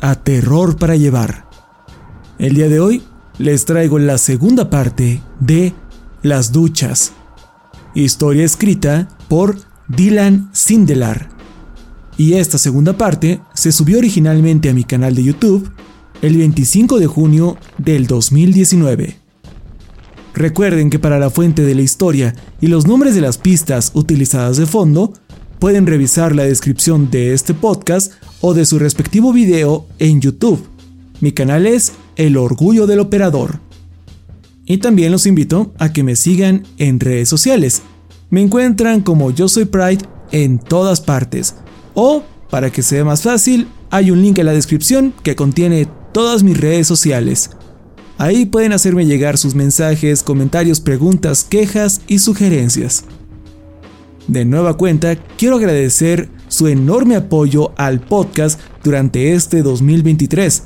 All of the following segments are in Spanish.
a Terror para Llevar. El día de hoy les traigo la segunda parte de Las Duchas, historia escrita por Dylan Sindelar. Y esta segunda parte se subió originalmente a mi canal de YouTube el 25 de junio del 2019. Recuerden que para la fuente de la historia y los nombres de las pistas utilizadas de fondo, pueden revisar la descripción de este podcast o de su respectivo video en YouTube. Mi canal es El Orgullo del Operador. Y también los invito a que me sigan en redes sociales. Me encuentran como Yo Soy Pride en todas partes. O, para que sea más fácil, hay un link en la descripción que contiene todas mis redes sociales. Ahí pueden hacerme llegar sus mensajes, comentarios, preguntas, quejas y sugerencias. De nueva cuenta, quiero agradecer su enorme apoyo al podcast durante este 2023.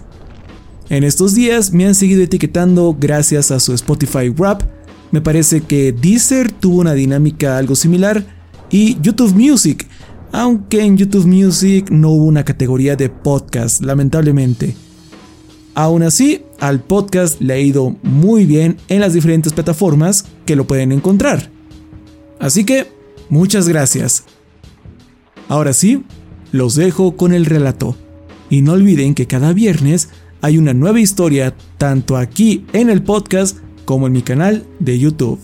En estos días me han seguido etiquetando gracias a su Spotify Rap. Me parece que Deezer tuvo una dinámica algo similar y YouTube Music, aunque en YouTube Music no hubo una categoría de podcast, lamentablemente. Aún así, al podcast le ha ido muy bien en las diferentes plataformas que lo pueden encontrar. Así que Muchas gracias. Ahora sí, los dejo con el relato. Y no olviden que cada viernes hay una nueva historia tanto aquí en el podcast como en mi canal de YouTube.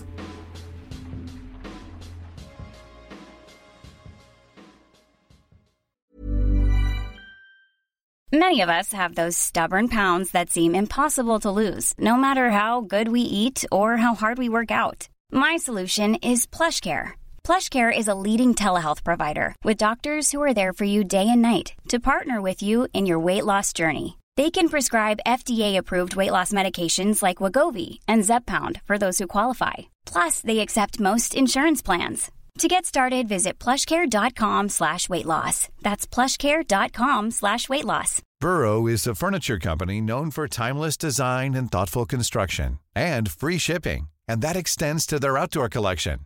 Many of us have those stubborn pounds that seem impossible to lose, no matter how good we eat or how hard we work out. My solution is PlushCare. PlushCare is a leading telehealth provider with doctors who are there for you day and night to partner with you in your weight loss journey. They can prescribe FDA-approved weight loss medications like Wagovi and Zepbound for those who qualify. Plus, they accept most insurance plans. To get started, visit plushcare.com slash weight loss. That's plushcare.com slash weight loss. Burrow is a furniture company known for timeless design and thoughtful construction and free shipping, and that extends to their outdoor collection.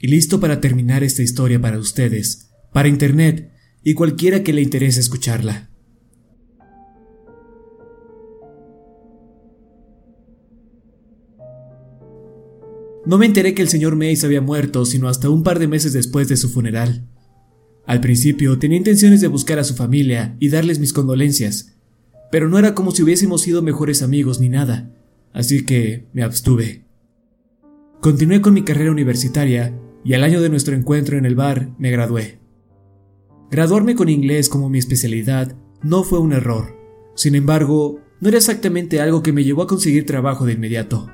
y listo para terminar esta historia para ustedes, para Internet y cualquiera que le interese escucharla. No me enteré que el señor Mays había muerto sino hasta un par de meses después de su funeral. Al principio tenía intenciones de buscar a su familia y darles mis condolencias, pero no era como si hubiésemos sido mejores amigos ni nada, así que me abstuve. Continué con mi carrera universitaria y al año de nuestro encuentro en el bar me gradué. Graduarme con inglés como mi especialidad no fue un error. Sin embargo, no era exactamente algo que me llevó a conseguir trabajo de inmediato.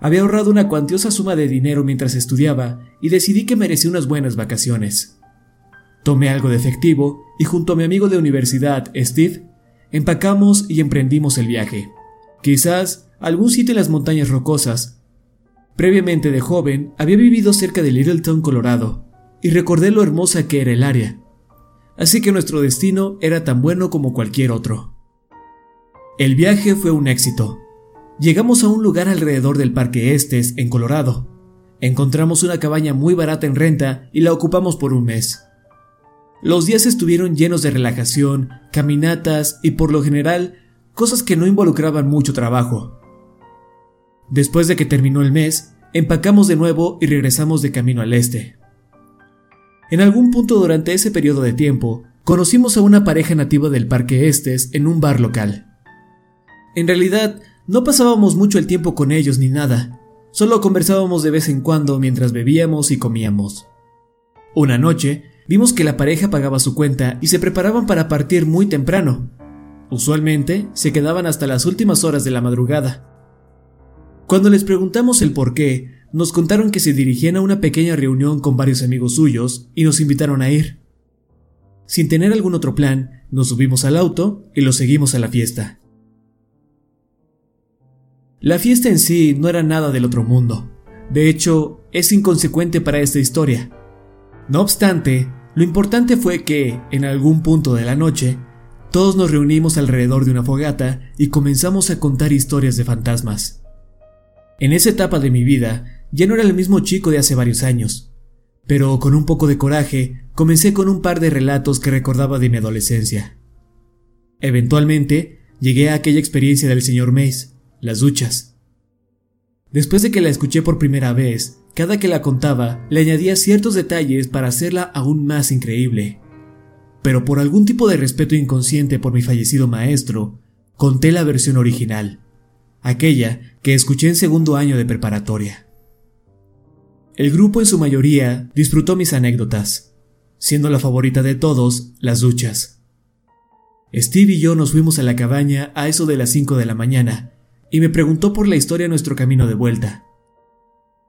Había ahorrado una cuantiosa suma de dinero mientras estudiaba y decidí que merecía unas buenas vacaciones. Tomé algo de efectivo y junto a mi amigo de universidad, Steve, empacamos y emprendimos el viaje. Quizás algún sitio en las montañas rocosas. Previamente de joven había vivido cerca de Littleton, Colorado, y recordé lo hermosa que era el área. Así que nuestro destino era tan bueno como cualquier otro. El viaje fue un éxito. Llegamos a un lugar alrededor del Parque Estes, en Colorado. Encontramos una cabaña muy barata en renta y la ocupamos por un mes. Los días estuvieron llenos de relajación, caminatas y por lo general cosas que no involucraban mucho trabajo. Después de que terminó el mes, empacamos de nuevo y regresamos de camino al este. En algún punto durante ese periodo de tiempo, conocimos a una pareja nativa del Parque Estes en un bar local. En realidad, no pasábamos mucho el tiempo con ellos ni nada, solo conversábamos de vez en cuando mientras bebíamos y comíamos. Una noche, vimos que la pareja pagaba su cuenta y se preparaban para partir muy temprano. Usualmente se quedaban hasta las últimas horas de la madrugada. Cuando les preguntamos el por qué, nos contaron que se dirigían a una pequeña reunión con varios amigos suyos y nos invitaron a ir. Sin tener algún otro plan, nos subimos al auto y los seguimos a la fiesta. La fiesta en sí no era nada del otro mundo. De hecho, es inconsecuente para esta historia. No obstante, lo importante fue que, en algún punto de la noche, todos nos reunimos alrededor de una fogata y comenzamos a contar historias de fantasmas. En esa etapa de mi vida, ya no era el mismo chico de hace varios años, pero con un poco de coraje, comencé con un par de relatos que recordaba de mi adolescencia. Eventualmente, llegué a aquella experiencia del señor Mace, las duchas. Después de que la escuché por primera vez, cada que la contaba le añadía ciertos detalles para hacerla aún más increíble. Pero por algún tipo de respeto inconsciente por mi fallecido maestro, conté la versión original, aquella que escuché en segundo año de preparatoria. El grupo en su mayoría disfrutó mis anécdotas, siendo la favorita de todos las duchas. Steve y yo nos fuimos a la cabaña a eso de las 5 de la mañana y me preguntó por la historia de nuestro camino de vuelta.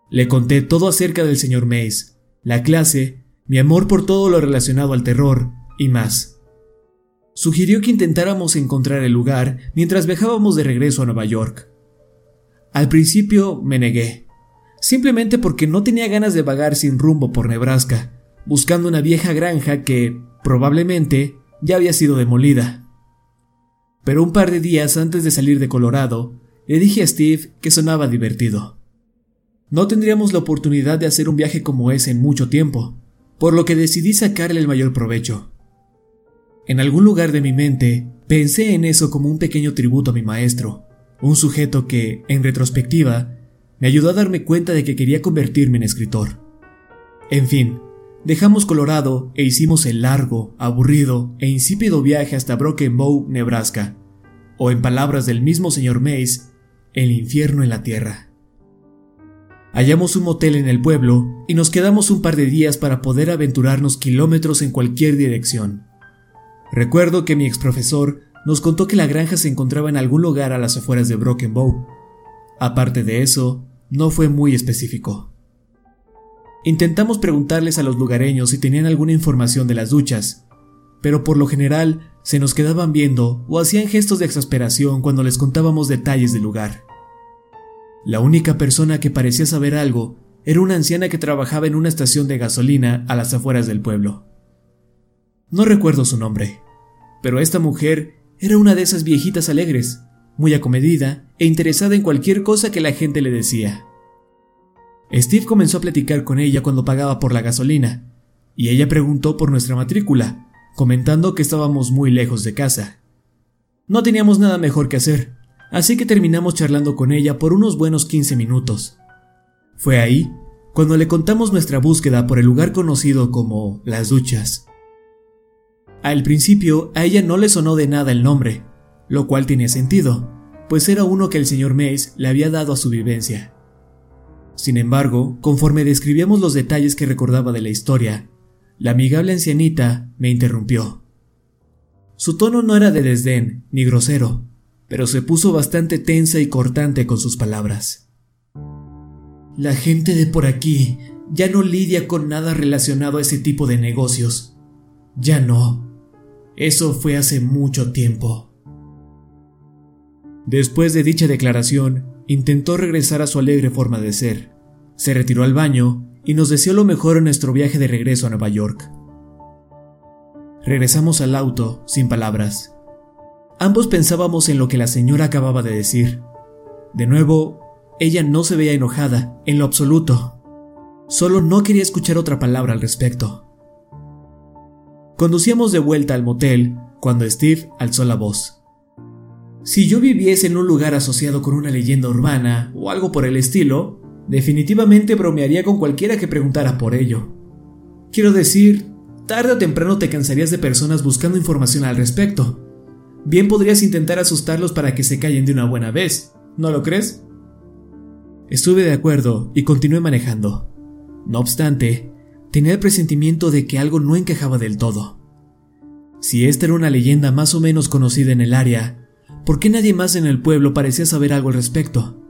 Le conté todo acerca del señor Mace, la clase, mi amor por todo lo relacionado al terror y más. Sugirió que intentáramos encontrar el lugar mientras viajábamos de regreso a Nueva York. Al principio me negué, simplemente porque no tenía ganas de vagar sin rumbo por Nebraska, buscando una vieja granja que, probablemente, ya había sido demolida. Pero un par de días antes de salir de Colorado, le dije a Steve que sonaba divertido. No tendríamos la oportunidad de hacer un viaje como ese en mucho tiempo, por lo que decidí sacarle el mayor provecho. En algún lugar de mi mente pensé en eso como un pequeño tributo a mi maestro, un sujeto que, en retrospectiva, me ayudó a darme cuenta de que quería convertirme en escritor. En fin, dejamos Colorado e hicimos el largo, aburrido e insípido viaje hasta Broken Bow, Nebraska, o en palabras del mismo señor Mace, el infierno en la tierra. Hallamos un motel en el pueblo y nos quedamos un par de días para poder aventurarnos kilómetros en cualquier dirección. Recuerdo que mi ex profesor nos contó que la granja se encontraba en algún lugar a las afueras de Broken Bow. Aparte de eso, no fue muy específico. Intentamos preguntarles a los lugareños si tenían alguna información de las duchas, pero por lo general se nos quedaban viendo o hacían gestos de exasperación cuando les contábamos detalles del lugar. La única persona que parecía saber algo era una anciana que trabajaba en una estación de gasolina a las afueras del pueblo. No recuerdo su nombre, pero esta mujer era una de esas viejitas alegres, muy acomedida e interesada en cualquier cosa que la gente le decía. Steve comenzó a platicar con ella cuando pagaba por la gasolina, y ella preguntó por nuestra matrícula, comentando que estábamos muy lejos de casa. No teníamos nada mejor que hacer, así que terminamos charlando con ella por unos buenos 15 minutos. Fue ahí cuando le contamos nuestra búsqueda por el lugar conocido como Las Duchas. Al principio a ella no le sonó de nada el nombre, lo cual tenía sentido, pues era uno que el señor Mace le había dado a su vivencia. Sin embargo, conforme describíamos los detalles que recordaba de la historia, La amigable ancianita me interrumpió. Su tono no era de desdén ni grosero, pero se puso bastante tensa y cortante con sus palabras. La gente de por aquí ya no lidia con nada relacionado a ese tipo de negocios. Ya no. Eso fue hace mucho tiempo. Después de dicha declaración, intentó regresar a su alegre forma de ser. Se retiró al baño y nos deseó lo mejor en nuestro viaje de regreso a Nueva York. Regresamos al auto, sin palabras. Ambos pensábamos en lo que la señora acababa de decir. De nuevo, ella no se veía enojada, en lo absoluto. Solo no quería escuchar otra palabra al respecto. Conducíamos de vuelta al motel cuando Steve alzó la voz. Si yo viviese en un lugar asociado con una leyenda urbana o algo por el estilo, definitivamente bromearía con cualquiera que preguntara por ello. Quiero decir, tarde o temprano te cansarías de personas buscando información al respecto. Bien podrías intentar asustarlos para que se callen de una buena vez, ¿no lo crees? Estuve de acuerdo y continué manejando. No obstante, tenía el presentimiento de que algo no encajaba del todo. Si esta era una leyenda más o menos conocida en el área, ¿Por qué nadie más en el pueblo parecía saber algo al respecto?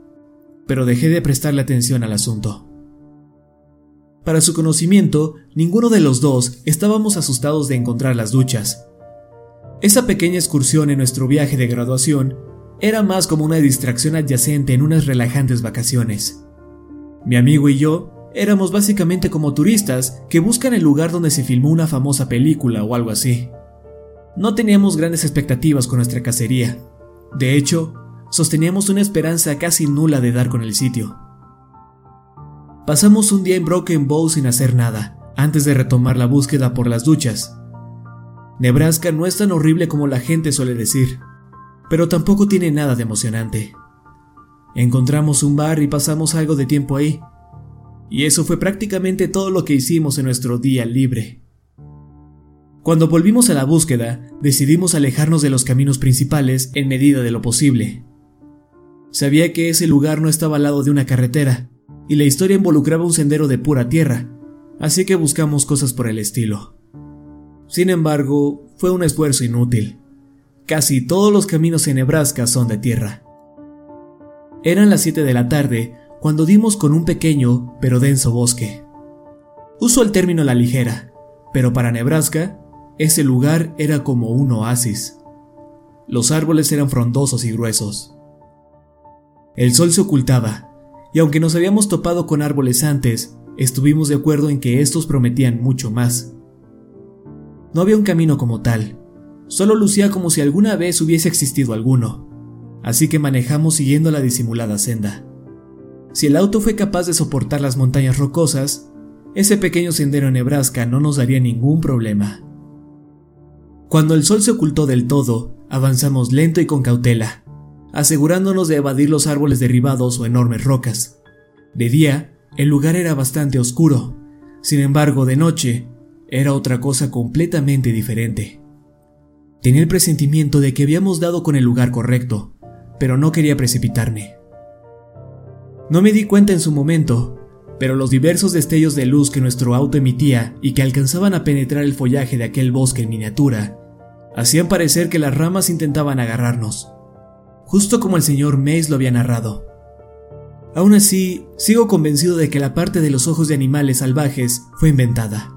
Pero dejé de prestarle atención al asunto. Para su conocimiento, ninguno de los dos estábamos asustados de encontrar las duchas. Esa pequeña excursión en nuestro viaje de graduación era más como una distracción adyacente en unas relajantes vacaciones. Mi amigo y yo éramos básicamente como turistas que buscan el lugar donde se filmó una famosa película o algo así. No teníamos grandes expectativas con nuestra cacería, de hecho, sosteníamos una esperanza casi nula de dar con el sitio. Pasamos un día en Broken Bow sin hacer nada, antes de retomar la búsqueda por las duchas. Nebraska no es tan horrible como la gente suele decir, pero tampoco tiene nada de emocionante. Encontramos un bar y pasamos algo de tiempo ahí, y eso fue prácticamente todo lo que hicimos en nuestro día libre. Cuando volvimos a la búsqueda, decidimos alejarnos de los caminos principales en medida de lo posible. Sabía que ese lugar no estaba al lado de una carretera, y la historia involucraba un sendero de pura tierra, así que buscamos cosas por el estilo. Sin embargo, fue un esfuerzo inútil. Casi todos los caminos en Nebraska son de tierra. Eran las 7 de la tarde cuando dimos con un pequeño pero denso bosque. Uso el término la ligera, pero para Nebraska ese lugar era como un oasis. Los árboles eran frondosos y gruesos. El sol se ocultaba, y aunque nos habíamos topado con árboles antes, estuvimos de acuerdo en que estos prometían mucho más. No había un camino como tal, solo lucía como si alguna vez hubiese existido alguno, así que manejamos siguiendo la disimulada senda. Si el auto fue capaz de soportar las montañas rocosas, ese pequeño sendero en Nebraska no nos daría ningún problema. Cuando el sol se ocultó del todo, avanzamos lento y con cautela, asegurándonos de evadir los árboles derribados o enormes rocas. De día, el lugar era bastante oscuro, sin embargo, de noche, era otra cosa completamente diferente. Tenía el presentimiento de que habíamos dado con el lugar correcto, pero no quería precipitarme. No me di cuenta en su momento, pero los diversos destellos de luz que nuestro auto emitía y que alcanzaban a penetrar el follaje de aquel bosque en miniatura hacían parecer que las ramas intentaban agarrarnos, justo como el señor Mays lo había narrado. Aún así, sigo convencido de que la parte de los ojos de animales salvajes fue inventada.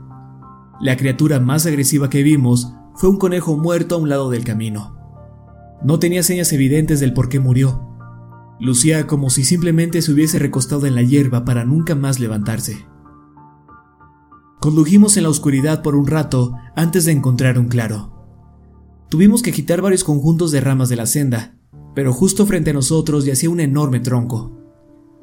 La criatura más agresiva que vimos fue un conejo muerto a un lado del camino. No tenía señas evidentes del por qué murió. Lucía como si simplemente se hubiese recostado en la hierba para nunca más levantarse. Condujimos en la oscuridad por un rato antes de encontrar un claro. Tuvimos que quitar varios conjuntos de ramas de la senda, pero justo frente a nosotros yacía un enorme tronco.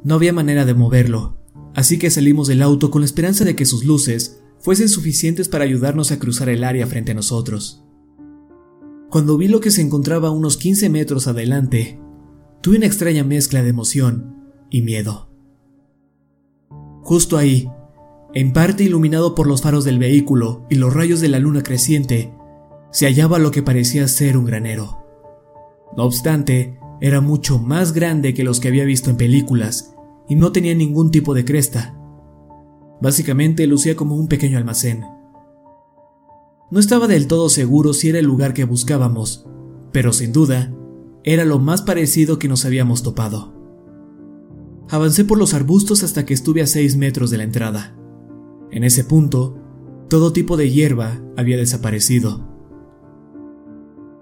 No había manera de moverlo, así que salimos del auto con la esperanza de que sus luces fuesen suficientes para ayudarnos a cruzar el área frente a nosotros. Cuando vi lo que se encontraba a unos 15 metros adelante, tuve una extraña mezcla de emoción y miedo. Justo ahí, en parte iluminado por los faros del vehículo y los rayos de la luna creciente, se hallaba lo que parecía ser un granero. No obstante, era mucho más grande que los que había visto en películas y no tenía ningún tipo de cresta. Básicamente lucía como un pequeño almacén. No estaba del todo seguro si era el lugar que buscábamos, pero sin duda era lo más parecido que nos habíamos topado. Avancé por los arbustos hasta que estuve a 6 metros de la entrada. En ese punto, todo tipo de hierba había desaparecido.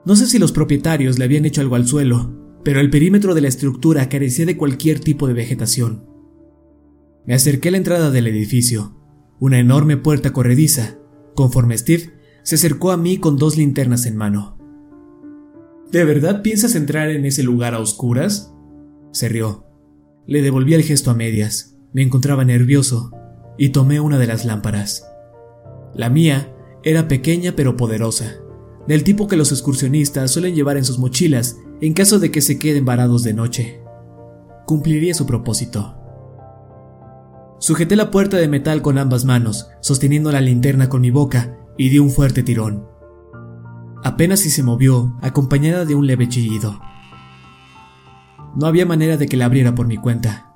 No sé si los propietarios le habían hecho algo al suelo, pero el perímetro de la estructura carecía de cualquier tipo de vegetación. Me acerqué a la entrada del edificio, una enorme puerta corrediza, conforme Steve se acercó a mí con dos linternas en mano. ¿De verdad piensas entrar en ese lugar a oscuras? Se rió. Le devolví el gesto a medias. Me encontraba nervioso y tomé una de las lámparas. La mía era pequeña pero poderosa, del tipo que los excursionistas suelen llevar en sus mochilas en caso de que se queden varados de noche. Cumpliría su propósito. Sujeté la puerta de metal con ambas manos, sosteniendo la linterna con mi boca, y di un fuerte tirón. Apenas si se movió, acompañada de un leve chillido. No había manera de que la abriera por mi cuenta.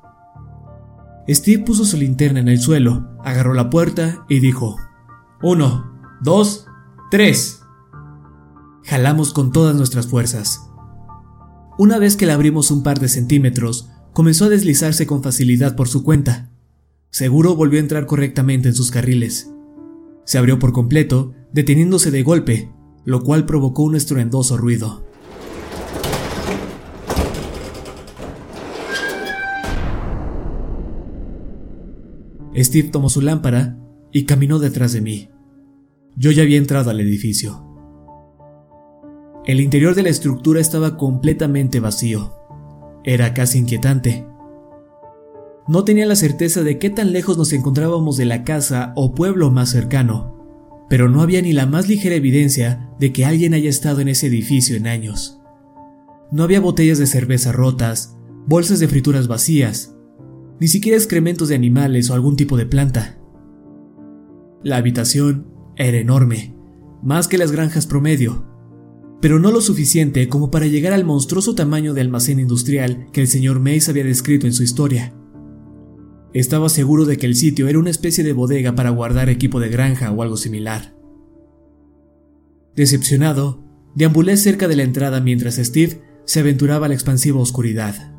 Steve puso su linterna en el suelo, agarró la puerta y dijo, Uno, dos, tres. Jalamos con todas nuestras fuerzas. Una vez que la abrimos un par de centímetros, comenzó a deslizarse con facilidad por su cuenta. Seguro volvió a entrar correctamente en sus carriles. Se abrió por completo, deteniéndose de golpe, lo cual provocó un estruendoso ruido. Steve tomó su lámpara y caminó detrás de mí. Yo ya había entrado al edificio. El interior de la estructura estaba completamente vacío. Era casi inquietante. No tenía la certeza de qué tan lejos nos encontrábamos de la casa o pueblo más cercano, pero no había ni la más ligera evidencia de que alguien haya estado en ese edificio en años. No había botellas de cerveza rotas, bolsas de frituras vacías, ni siquiera excrementos de animales o algún tipo de planta. La habitación era enorme, más que las granjas promedio, pero no lo suficiente como para llegar al monstruoso tamaño de almacén industrial que el señor Mace había descrito en su historia. Estaba seguro de que el sitio era una especie de bodega para guardar equipo de granja o algo similar. Decepcionado, deambulé cerca de la entrada mientras Steve se aventuraba a la expansiva oscuridad.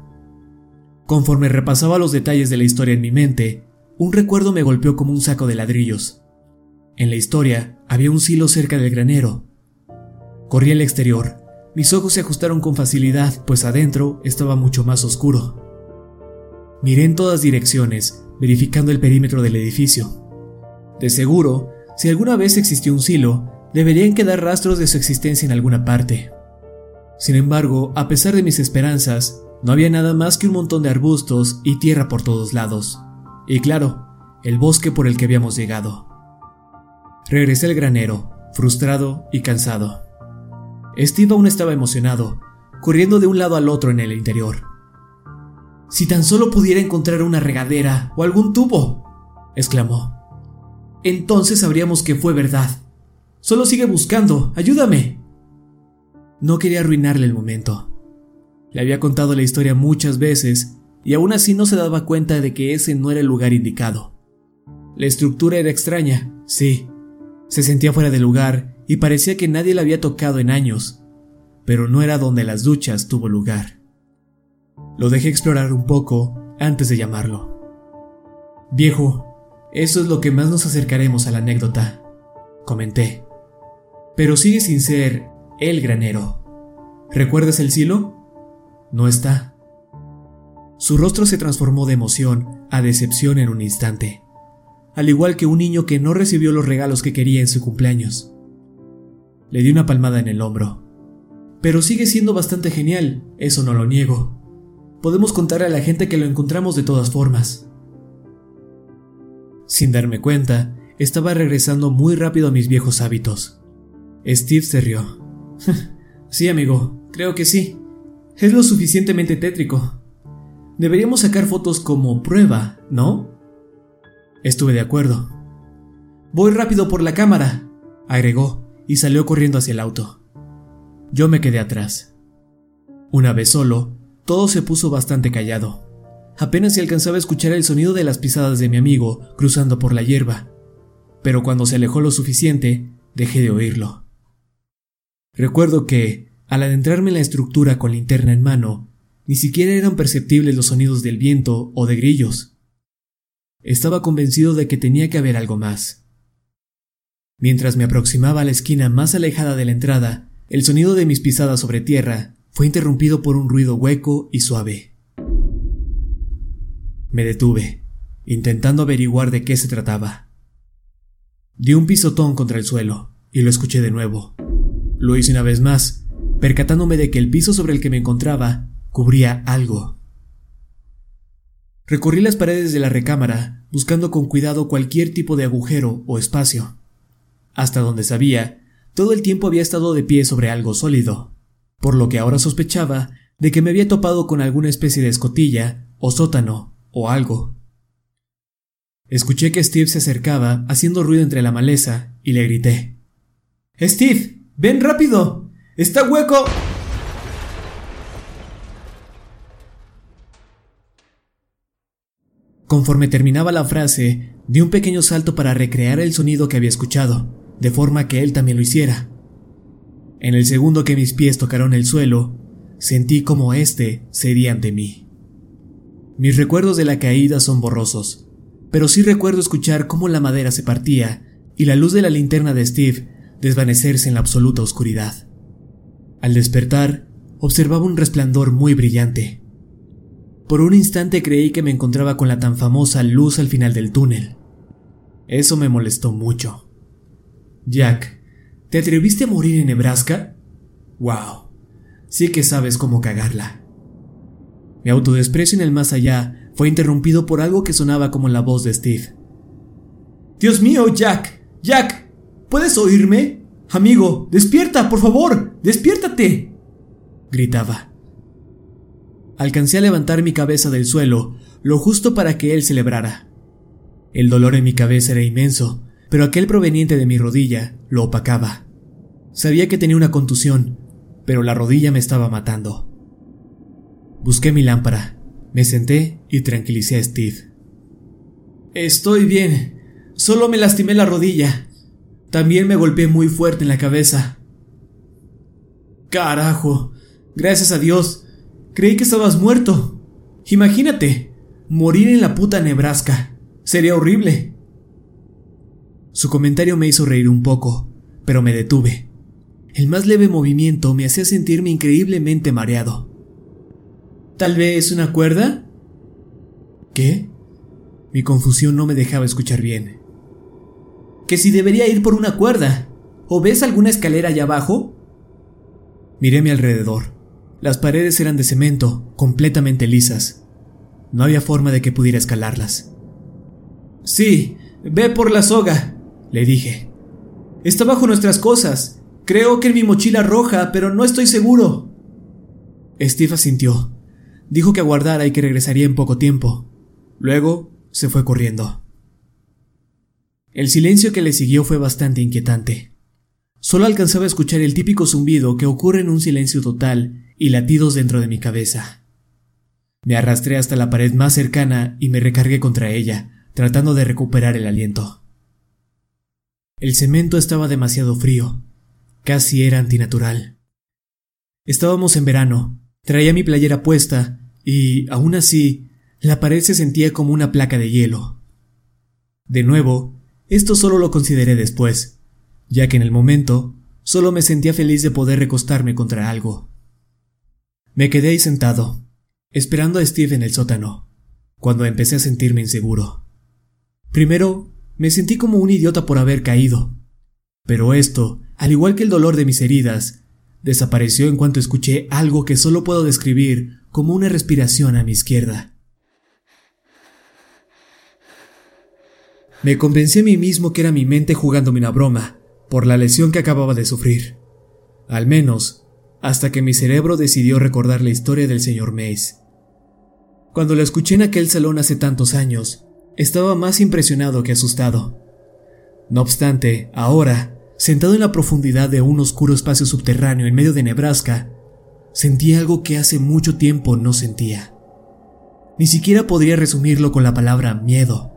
Conforme repasaba los detalles de la historia en mi mente, un recuerdo me golpeó como un saco de ladrillos. En la historia había un silo cerca del granero, Corrí al exterior. Mis ojos se ajustaron con facilidad, pues adentro estaba mucho más oscuro. Miré en todas direcciones, verificando el perímetro del edificio. De seguro, si alguna vez existió un silo, deberían quedar rastros de su existencia en alguna parte. Sin embargo, a pesar de mis esperanzas, no había nada más que un montón de arbustos y tierra por todos lados. Y claro, el bosque por el que habíamos llegado. Regresé al granero, frustrado y cansado. Steve aún estaba emocionado, corriendo de un lado al otro en el interior. Si tan solo pudiera encontrar una regadera o algún tubo, exclamó. Entonces sabríamos que fue verdad. Solo sigue buscando, ayúdame. No quería arruinarle el momento. Le había contado la historia muchas veces y aún así no se daba cuenta de que ese no era el lugar indicado. La estructura era extraña, sí. Se sentía fuera de lugar y parecía que nadie la había tocado en años, pero no era donde las duchas tuvo lugar. Lo dejé explorar un poco antes de llamarlo. Viejo, eso es lo que más nos acercaremos a la anécdota, comenté. Pero sigue sin ser el granero. ¿Recuerdas el silo? No está. Su rostro se transformó de emoción a decepción en un instante, al igual que un niño que no recibió los regalos que quería en su cumpleaños. Le di una palmada en el hombro. Pero sigue siendo bastante genial, eso no lo niego. Podemos contarle a la gente que lo encontramos de todas formas. Sin darme cuenta, estaba regresando muy rápido a mis viejos hábitos. Steve se rió. sí, amigo, creo que sí. Es lo suficientemente tétrico. Deberíamos sacar fotos como prueba, ¿no? Estuve de acuerdo. Voy rápido por la cámara, agregó, y salió corriendo hacia el auto. Yo me quedé atrás. Una vez solo, todo se puso bastante callado. Apenas se alcanzaba a escuchar el sonido de las pisadas de mi amigo cruzando por la hierba. Pero cuando se alejó lo suficiente, dejé de oírlo. Recuerdo que, al adentrarme en la estructura con linterna en mano, ni siquiera eran perceptibles los sonidos del viento o de grillos. Estaba convencido de que tenía que haber algo más. Mientras me aproximaba a la esquina más alejada de la entrada, el sonido de mis pisadas sobre tierra fue interrumpido por un ruido hueco y suave. Me detuve, intentando averiguar de qué se trataba. Di un pisotón contra el suelo y lo escuché de nuevo. Lo hice una vez más, percatándome de que el piso sobre el que me encontraba cubría algo. Recorrí las paredes de la recámara, buscando con cuidado cualquier tipo de agujero o espacio. Hasta donde sabía, todo el tiempo había estado de pie sobre algo sólido, por lo que ahora sospechaba de que me había topado con alguna especie de escotilla, o sótano, o algo. Escuché que Steve se acercaba, haciendo ruido entre la maleza, y le grité. Steve, ven rápido. Está hueco. Conforme terminaba la frase, di un pequeño salto para recrear el sonido que había escuchado, de forma que él también lo hiciera. En el segundo que mis pies tocaron el suelo, sentí como éste cedía ante mí. Mis recuerdos de la caída son borrosos, pero sí recuerdo escuchar cómo la madera se partía y la luz de la linterna de Steve desvanecerse en la absoluta oscuridad. Al despertar, observaba un resplandor muy brillante, por un instante creí que me encontraba con la tan famosa luz al final del túnel. Eso me molestó mucho. Jack, ¿te atreviste a morir en Nebraska? Wow, sí que sabes cómo cagarla. Mi autodesprecio en el más allá fue interrumpido por algo que sonaba como la voz de Steve. Dios mío, Jack, Jack, ¿puedes oírme? Amigo, despierta, por favor, despiértate. gritaba. Alcancé a levantar mi cabeza del suelo, lo justo para que él celebrara. El dolor en mi cabeza era inmenso, pero aquel proveniente de mi rodilla lo opacaba. Sabía que tenía una contusión, pero la rodilla me estaba matando. Busqué mi lámpara, me senté y tranquilicé a Steve. Estoy bien, solo me lastimé la rodilla. También me golpeé muy fuerte en la cabeza. Carajo, gracias a Dios, Creí que estabas muerto. Imagínate, morir en la puta Nebraska. Sería horrible. Su comentario me hizo reír un poco, pero me detuve. El más leve movimiento me hacía sentirme increíblemente mareado. ¿Tal vez una cuerda? ¿Qué? Mi confusión no me dejaba escuchar bien. Que si debería ir por una cuerda. ¿O ves alguna escalera allá abajo? Miré mi alrededor. Las paredes eran de cemento, completamente lisas. No había forma de que pudiera escalarlas. Sí, ve por la soga, le dije. Está bajo nuestras cosas. Creo que en mi mochila roja, pero no estoy seguro. Steve asintió. Dijo que aguardara y que regresaría en poco tiempo. Luego se fue corriendo. El silencio que le siguió fue bastante inquietante. Solo alcanzaba a escuchar el típico zumbido que ocurre en un silencio total y latidos dentro de mi cabeza. Me arrastré hasta la pared más cercana y me recargué contra ella, tratando de recuperar el aliento. El cemento estaba demasiado frío, casi era antinatural. Estábamos en verano, traía mi playera puesta y, aún así, la pared se sentía como una placa de hielo. De nuevo, esto solo lo consideré después, ya que en el momento solo me sentía feliz de poder recostarme contra algo. Me quedé ahí sentado, esperando a Steve en el sótano, cuando empecé a sentirme inseguro. Primero, me sentí como un idiota por haber caído, pero esto, al igual que el dolor de mis heridas, desapareció en cuanto escuché algo que solo puedo describir como una respiración a mi izquierda. Me convencí a mí mismo que era mi mente jugándome una broma, por la lesión que acababa de sufrir. Al menos, hasta que mi cerebro decidió recordar la historia del señor Mace. Cuando la escuché en aquel salón hace tantos años, estaba más impresionado que asustado. No obstante, ahora, sentado en la profundidad de un oscuro espacio subterráneo en medio de Nebraska, sentí algo que hace mucho tiempo no sentía. Ni siquiera podría resumirlo con la palabra miedo.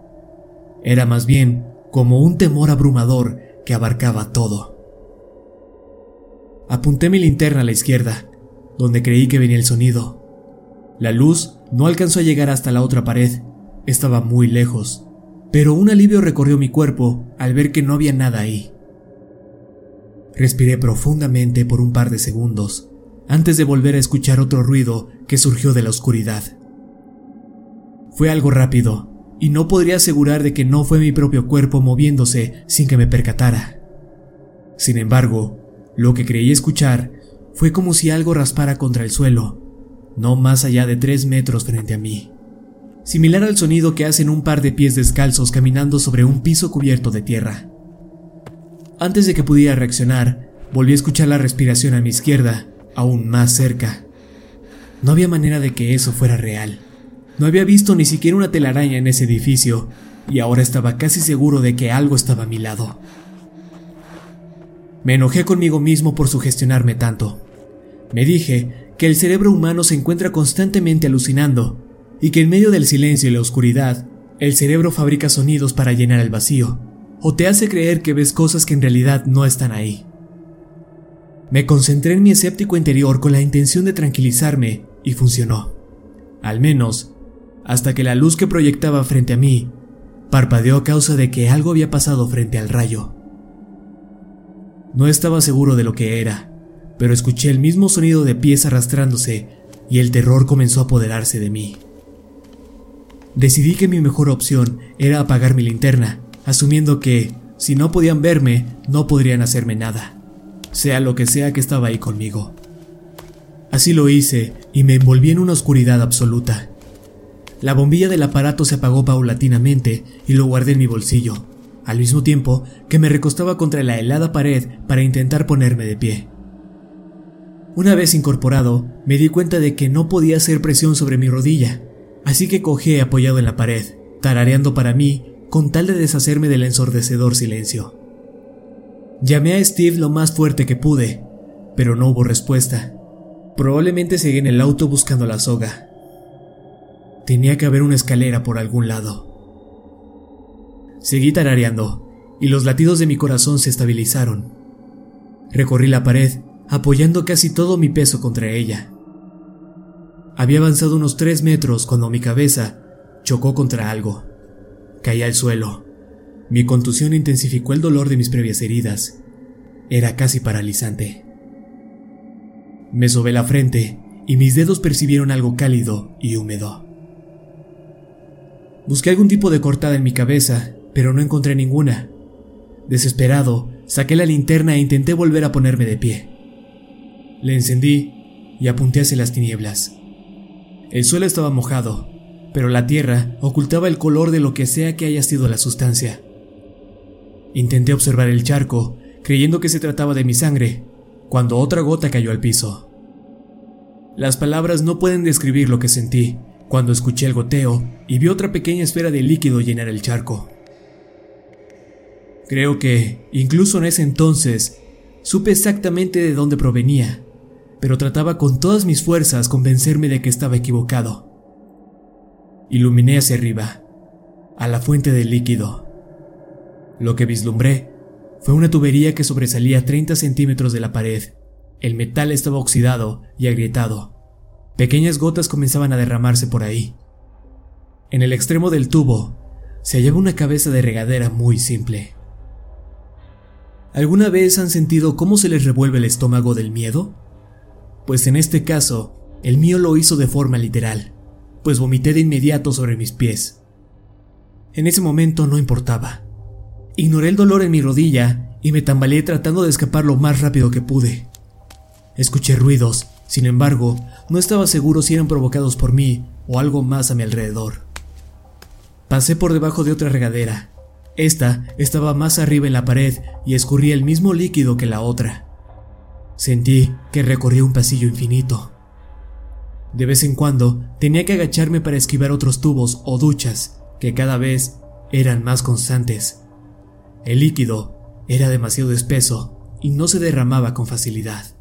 Era más bien como un temor abrumador que abarcaba todo. Apunté mi linterna a la izquierda, donde creí que venía el sonido. La luz no alcanzó a llegar hasta la otra pared, estaba muy lejos, pero un alivio recorrió mi cuerpo al ver que no había nada ahí. Respiré profundamente por un par de segundos, antes de volver a escuchar otro ruido que surgió de la oscuridad. Fue algo rápido, y no podría asegurar de que no fue mi propio cuerpo moviéndose sin que me percatara. Sin embargo, lo que creí escuchar fue como si algo raspara contra el suelo, no más allá de tres metros frente a mí, similar al sonido que hacen un par de pies descalzos caminando sobre un piso cubierto de tierra. Antes de que pudiera reaccionar, volví a escuchar la respiración a mi izquierda, aún más cerca. No había manera de que eso fuera real. No había visto ni siquiera una telaraña en ese edificio, y ahora estaba casi seguro de que algo estaba a mi lado. Me enojé conmigo mismo por sugestionarme tanto. Me dije que el cerebro humano se encuentra constantemente alucinando, y que en medio del silencio y la oscuridad, el cerebro fabrica sonidos para llenar el vacío, o te hace creer que ves cosas que en realidad no están ahí. Me concentré en mi escéptico interior con la intención de tranquilizarme y funcionó. Al menos, hasta que la luz que proyectaba frente a mí parpadeó a causa de que algo había pasado frente al rayo. No estaba seguro de lo que era, pero escuché el mismo sonido de pies arrastrándose y el terror comenzó a apoderarse de mí. Decidí que mi mejor opción era apagar mi linterna asumiendo que, si no podían verme, no podrían hacerme nada, sea lo que sea que estaba ahí conmigo. Así lo hice y me envolví en una oscuridad absoluta. La bombilla del aparato se apagó paulatinamente y lo guardé en mi bolsillo, al mismo tiempo que me recostaba contra la helada pared para intentar ponerme de pie. Una vez incorporado, me di cuenta de que no podía hacer presión sobre mi rodilla, así que cogí apoyado en la pared, tarareando para mí con tal de deshacerme del ensordecedor silencio. Llamé a Steve lo más fuerte que pude, pero no hubo respuesta. Probablemente seguí en el auto buscando la soga. Tenía que haber una escalera por algún lado. Seguí tarareando, y los latidos de mi corazón se estabilizaron. Recorrí la pared, apoyando casi todo mi peso contra ella. Había avanzado unos tres metros cuando mi cabeza chocó contra algo. Caí al suelo. Mi contusión intensificó el dolor de mis previas heridas. Era casi paralizante. Me sobé la frente y mis dedos percibieron algo cálido y húmedo. Busqué algún tipo de cortada en mi cabeza, pero no encontré ninguna. Desesperado, saqué la linterna e intenté volver a ponerme de pie. Le encendí y apunté hacia las tinieblas. El suelo estaba mojado, pero la tierra ocultaba el color de lo que sea que haya sido la sustancia. Intenté observar el charco, creyendo que se trataba de mi sangre, cuando otra gota cayó al piso. Las palabras no pueden describir lo que sentí cuando escuché el goteo y vi otra pequeña esfera de líquido llenar el charco. Creo que, incluso en ese entonces, supe exactamente de dónde provenía, pero trataba con todas mis fuerzas convencerme de que estaba equivocado. Iluminé hacia arriba, a la fuente del líquido. Lo que vislumbré fue una tubería que sobresalía 30 centímetros de la pared. El metal estaba oxidado y agrietado. Pequeñas gotas comenzaban a derramarse por ahí. En el extremo del tubo se hallaba una cabeza de regadera muy simple. ¿Alguna vez han sentido cómo se les revuelve el estómago del miedo? Pues en este caso, el mío lo hizo de forma literal pues vomité de inmediato sobre mis pies. En ese momento no importaba. Ignoré el dolor en mi rodilla y me tambaleé tratando de escapar lo más rápido que pude. Escuché ruidos, sin embargo, no estaba seguro si eran provocados por mí o algo más a mi alrededor. Pasé por debajo de otra regadera. Esta estaba más arriba en la pared y escurría el mismo líquido que la otra. Sentí que recorría un pasillo infinito. De vez en cuando tenía que agacharme para esquivar otros tubos o duchas que cada vez eran más constantes. El líquido era demasiado espeso y no se derramaba con facilidad.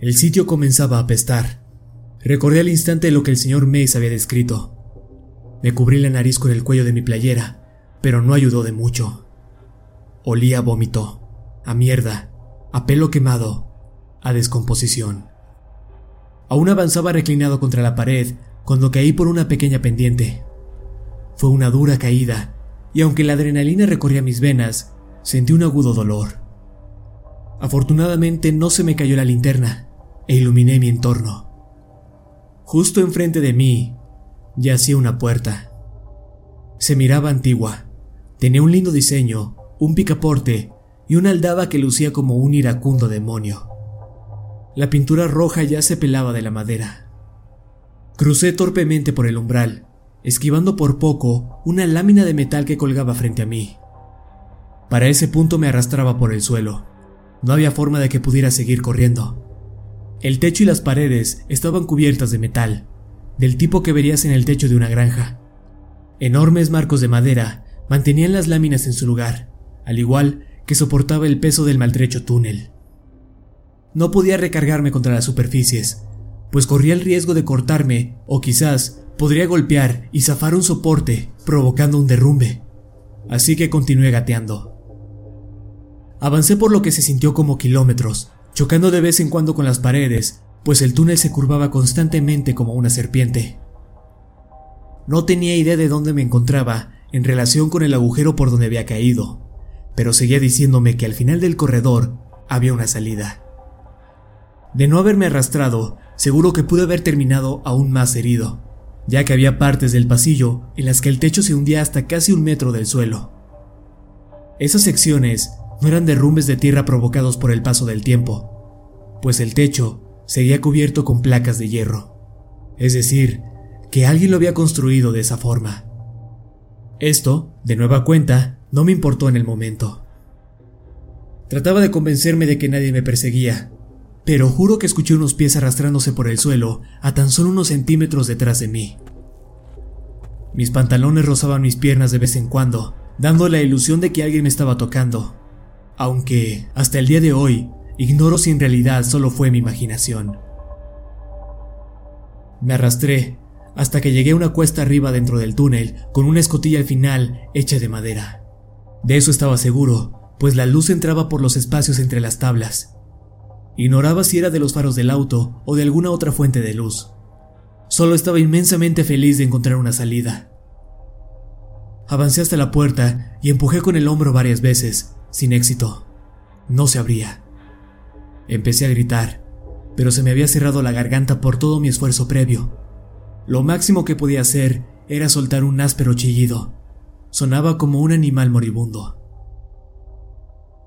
El sitio comenzaba a apestar. Recordé al instante lo que el señor Mays había descrito. Me cubrí la nariz con el cuello de mi playera, pero no ayudó de mucho. olía a vómito, a mierda, a pelo quemado, a descomposición. Aún avanzaba reclinado contra la pared cuando caí por una pequeña pendiente. Fue una dura caída, y aunque la adrenalina recorría mis venas, sentí un agudo dolor. Afortunadamente no se me cayó la linterna e iluminé mi entorno. Justo enfrente de mí yacía una puerta. Se miraba antigua. Tenía un lindo diseño, un picaporte y una aldaba que lucía como un iracundo demonio. La pintura roja ya se pelaba de la madera. Crucé torpemente por el umbral, esquivando por poco una lámina de metal que colgaba frente a mí. Para ese punto me arrastraba por el suelo. No había forma de que pudiera seguir corriendo. El techo y las paredes estaban cubiertas de metal, del tipo que verías en el techo de una granja. Enormes marcos de madera mantenían las láminas en su lugar, al igual que soportaba el peso del maltrecho túnel. No podía recargarme contra las superficies, pues corría el riesgo de cortarme o quizás podría golpear y zafar un soporte, provocando un derrumbe. Así que continué gateando. Avancé por lo que se sintió como kilómetros, chocando de vez en cuando con las paredes, pues el túnel se curvaba constantemente como una serpiente. No tenía idea de dónde me encontraba en relación con el agujero por donde había caído, pero seguía diciéndome que al final del corredor había una salida. De no haberme arrastrado, seguro que pude haber terminado aún más herido, ya que había partes del pasillo en las que el techo se hundía hasta casi un metro del suelo. Esas secciones no eran derrumbes de tierra provocados por el paso del tiempo, pues el techo seguía cubierto con placas de hierro. Es decir, que alguien lo había construido de esa forma. Esto, de nueva cuenta, no me importó en el momento. Trataba de convencerme de que nadie me perseguía, pero juro que escuché unos pies arrastrándose por el suelo a tan solo unos centímetros detrás de mí. Mis pantalones rozaban mis piernas de vez en cuando, dando la ilusión de que alguien me estaba tocando, aunque hasta el día de hoy ignoro si en realidad solo fue mi imaginación. Me arrastré hasta que llegué a una cuesta arriba dentro del túnel con una escotilla al final hecha de madera. De eso estaba seguro, pues la luz entraba por los espacios entre las tablas. Ignoraba si era de los faros del auto o de alguna otra fuente de luz. Solo estaba inmensamente feliz de encontrar una salida. Avancé hasta la puerta y empujé con el hombro varias veces, sin éxito. No se abría. Empecé a gritar, pero se me había cerrado la garganta por todo mi esfuerzo previo. Lo máximo que podía hacer era soltar un áspero chillido. Sonaba como un animal moribundo.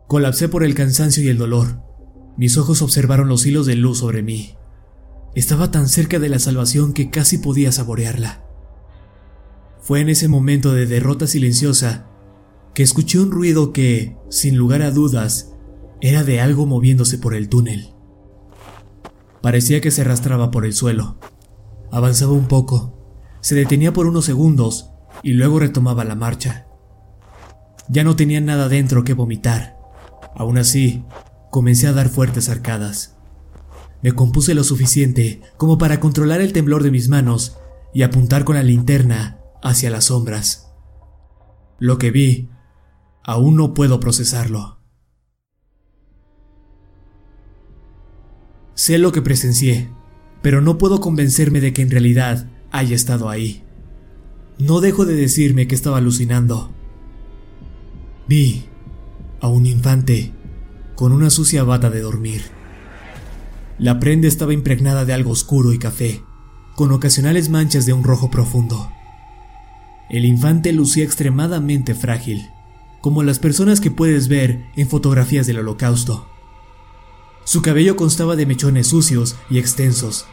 Colapsé por el cansancio y el dolor. Mis ojos observaron los hilos de luz sobre mí. Estaba tan cerca de la salvación que casi podía saborearla. Fue en ese momento de derrota silenciosa que escuché un ruido que, sin lugar a dudas, era de algo moviéndose por el túnel. Parecía que se arrastraba por el suelo. Avanzaba un poco, se detenía por unos segundos y luego retomaba la marcha. Ya no tenía nada dentro que vomitar. Aún así, comencé a dar fuertes arcadas. Me compuse lo suficiente como para controlar el temblor de mis manos y apuntar con la linterna hacia las sombras. Lo que vi Aún no puedo procesarlo. Sé lo que presencié, pero no puedo convencerme de que en realidad haya estado ahí. No dejo de decirme que estaba alucinando. Vi a un infante con una sucia bata de dormir. La prenda estaba impregnada de algo oscuro y café, con ocasionales manchas de un rojo profundo. El infante lucía extremadamente frágil como las personas que puedes ver en fotografías del holocausto. Su cabello constaba de mechones sucios y extensos,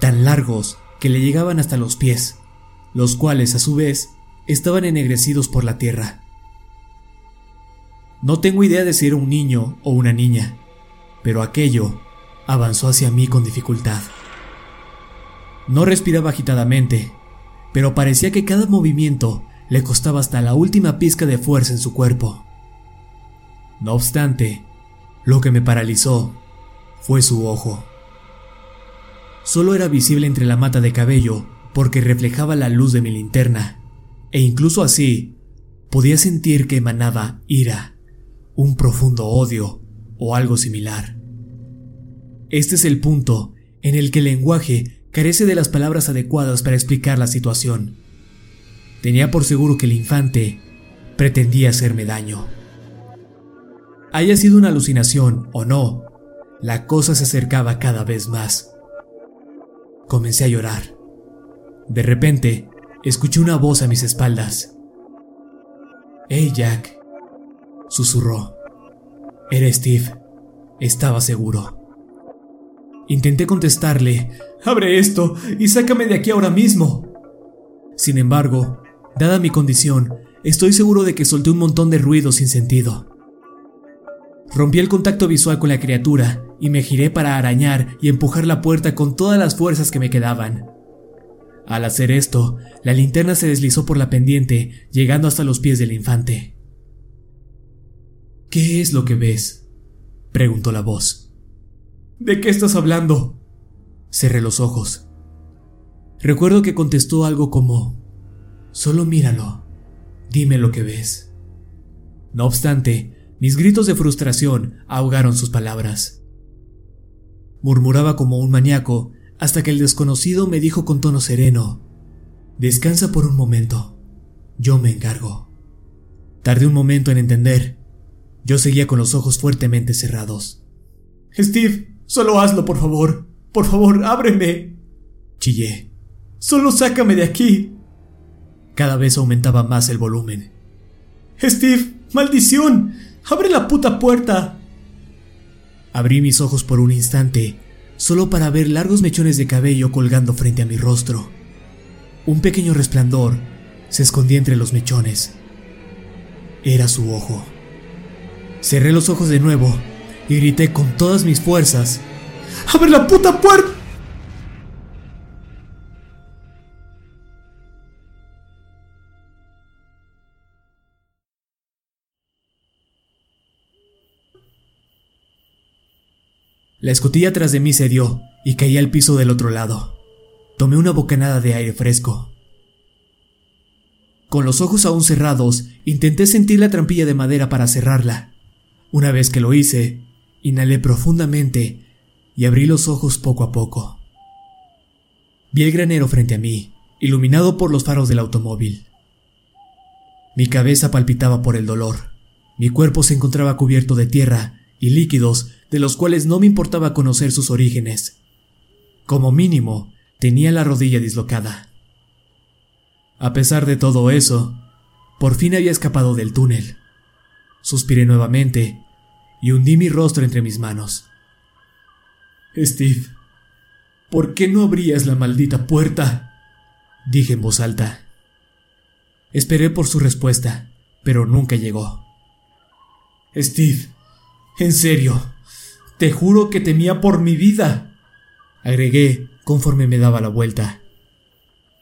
tan largos que le llegaban hasta los pies, los cuales a su vez estaban ennegrecidos por la tierra. No tengo idea de si era un niño o una niña, pero aquello avanzó hacia mí con dificultad. No respiraba agitadamente, pero parecía que cada movimiento le costaba hasta la última pizca de fuerza en su cuerpo. No obstante, lo que me paralizó fue su ojo. Solo era visible entre la mata de cabello porque reflejaba la luz de mi linterna, e incluso así podía sentir que emanaba ira, un profundo odio o algo similar. Este es el punto en el que el lenguaje carece de las palabras adecuadas para explicar la situación. Tenía por seguro que el infante pretendía hacerme daño. Haya sido una alucinación o no, la cosa se acercaba cada vez más. Comencé a llorar. De repente, escuché una voz a mis espaldas. Hey Jack, susurró. Era Steve. Estaba seguro. Intenté contestarle, abre esto y sácame de aquí ahora mismo. Sin embargo, dada mi condición, estoy seguro de que solté un montón de ruido sin sentido. Rompí el contacto visual con la criatura y me giré para arañar y empujar la puerta con todas las fuerzas que me quedaban. Al hacer esto, la linterna se deslizó por la pendiente, llegando hasta los pies del infante. ¿Qué es lo que ves? preguntó la voz. ¿De qué estás hablando? Cerré los ojos. Recuerdo que contestó algo como, Solo míralo, dime lo que ves. No obstante, mis gritos de frustración ahogaron sus palabras. Murmuraba como un maníaco hasta que el desconocido me dijo con tono sereno, Descansa por un momento, yo me encargo. Tardé un momento en entender. Yo seguía con los ojos fuertemente cerrados. Steve, solo hazlo, por favor. Por favor, ábreme. Chillé. Solo sácame de aquí. Cada vez aumentaba más el volumen. Steve, maldición. Abre la puta puerta. Abrí mis ojos por un instante solo para ver largos mechones de cabello colgando frente a mi rostro. Un pequeño resplandor se escondía entre los mechones. Era su ojo. Cerré los ojos de nuevo y grité con todas mis fuerzas. ¡Abre la puta puerta! La escotilla tras de mí se dio y caí al piso del otro lado. Tomé una bocanada de aire fresco. Con los ojos aún cerrados, intenté sentir la trampilla de madera para cerrarla. Una vez que lo hice, inhalé profundamente y abrí los ojos poco a poco. Vi el granero frente a mí, iluminado por los faros del automóvil. Mi cabeza palpitaba por el dolor. Mi cuerpo se encontraba cubierto de tierra y líquidos de los cuales no me importaba conocer sus orígenes. Como mínimo, tenía la rodilla dislocada. A pesar de todo eso, por fin había escapado del túnel. Suspiré nuevamente y hundí mi rostro entre mis manos. Steve, ¿por qué no abrías la maldita puerta? dije en voz alta. Esperé por su respuesta, pero nunca llegó. Steve, en serio, te juro que temía por mi vida, agregué conforme me daba la vuelta.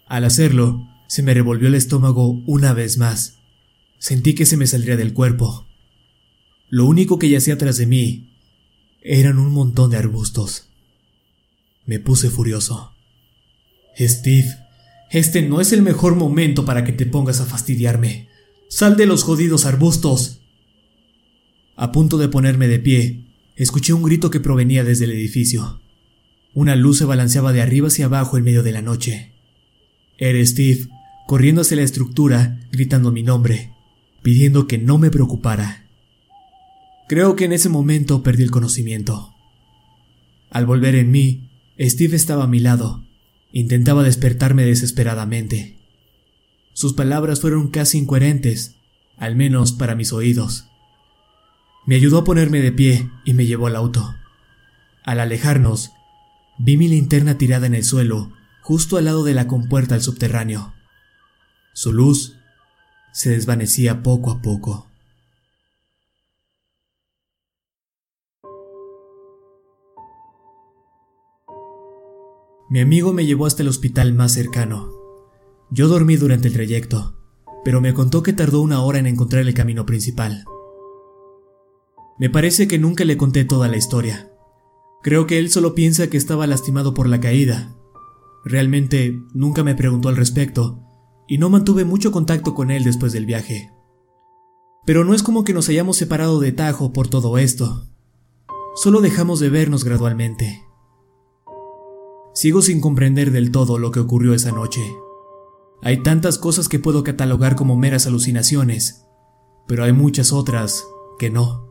Al hacerlo, se me revolvió el estómago una vez más. Sentí que se me saldría del cuerpo. Lo único que yacía atrás de mí eran un montón de arbustos. Me puse furioso. Steve, este no es el mejor momento para que te pongas a fastidiarme. Sal de los jodidos arbustos. A punto de ponerme de pie, escuché un grito que provenía desde el edificio. Una luz se balanceaba de arriba hacia abajo en medio de la noche. Era Steve, corriendo hacia la estructura, gritando mi nombre, pidiendo que no me preocupara. Creo que en ese momento perdí el conocimiento. Al volver en mí, Steve estaba a mi lado. Intentaba despertarme desesperadamente. Sus palabras fueron casi incoherentes, al menos para mis oídos. Me ayudó a ponerme de pie y me llevó al auto. Al alejarnos, vi mi linterna tirada en el suelo, justo al lado de la compuerta del subterráneo. Su luz se desvanecía poco a poco. Mi amigo me llevó hasta el hospital más cercano. Yo dormí durante el trayecto, pero me contó que tardó una hora en encontrar el camino principal. Me parece que nunca le conté toda la historia. Creo que él solo piensa que estaba lastimado por la caída. Realmente nunca me preguntó al respecto, y no mantuve mucho contacto con él después del viaje. Pero no es como que nos hayamos separado de tajo por todo esto. Solo dejamos de vernos gradualmente. Sigo sin comprender del todo lo que ocurrió esa noche. Hay tantas cosas que puedo catalogar como meras alucinaciones, pero hay muchas otras que no.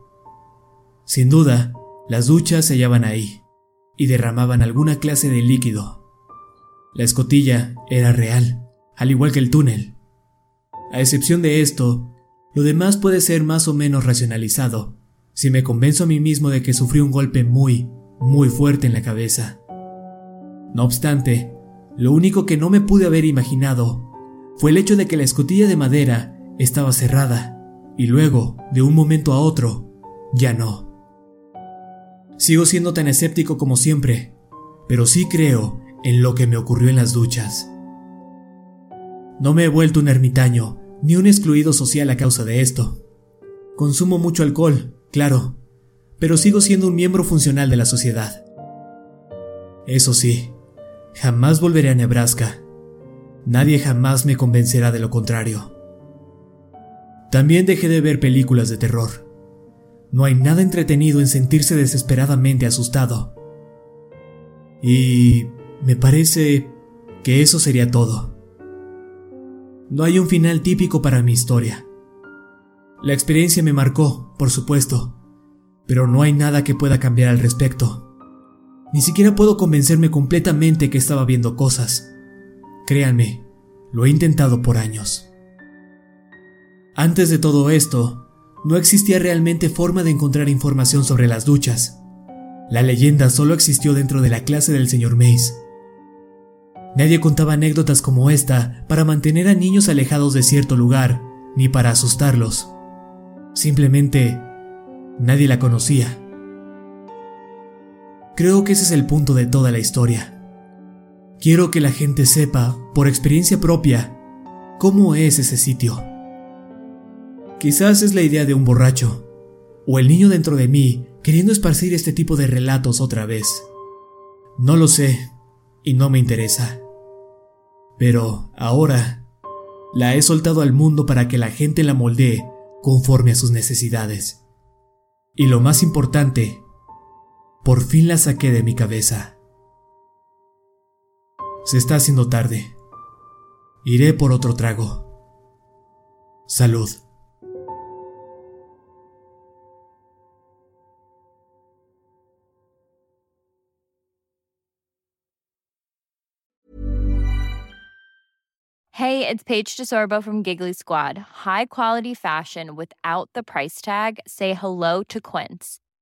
Sin duda, las duchas se hallaban ahí y derramaban alguna clase de líquido. La escotilla era real, al igual que el túnel. A excepción de esto, lo demás puede ser más o menos racionalizado si me convenzo a mí mismo de que sufrí un golpe muy, muy fuerte en la cabeza. No obstante, lo único que no me pude haber imaginado fue el hecho de que la escotilla de madera estaba cerrada y luego, de un momento a otro, ya no. Sigo siendo tan escéptico como siempre, pero sí creo en lo que me ocurrió en las duchas. No me he vuelto un ermitaño ni un excluido social a causa de esto. Consumo mucho alcohol, claro, pero sigo siendo un miembro funcional de la sociedad. Eso sí, jamás volveré a Nebraska. Nadie jamás me convencerá de lo contrario. También dejé de ver películas de terror. No hay nada entretenido en sentirse desesperadamente asustado. Y me parece que eso sería todo. No hay un final típico para mi historia. La experiencia me marcó, por supuesto, pero no hay nada que pueda cambiar al respecto. Ni siquiera puedo convencerme completamente que estaba viendo cosas. Créanme, lo he intentado por años. Antes de todo esto, no existía realmente forma de encontrar información sobre las duchas. La leyenda solo existió dentro de la clase del señor Mace. Nadie contaba anécdotas como esta para mantener a niños alejados de cierto lugar, ni para asustarlos. Simplemente, nadie la conocía. Creo que ese es el punto de toda la historia. Quiero que la gente sepa, por experiencia propia, cómo es ese sitio. Quizás es la idea de un borracho, o el niño dentro de mí queriendo esparcir este tipo de relatos otra vez. No lo sé, y no me interesa. Pero ahora la he soltado al mundo para que la gente la moldee conforme a sus necesidades. Y lo más importante, por fin la saqué de mi cabeza. Se está haciendo tarde. Iré por otro trago. Salud. Hey, it's Paige DeSorbo from Giggly Squad. High quality fashion without the price tag. Say hello to Quince.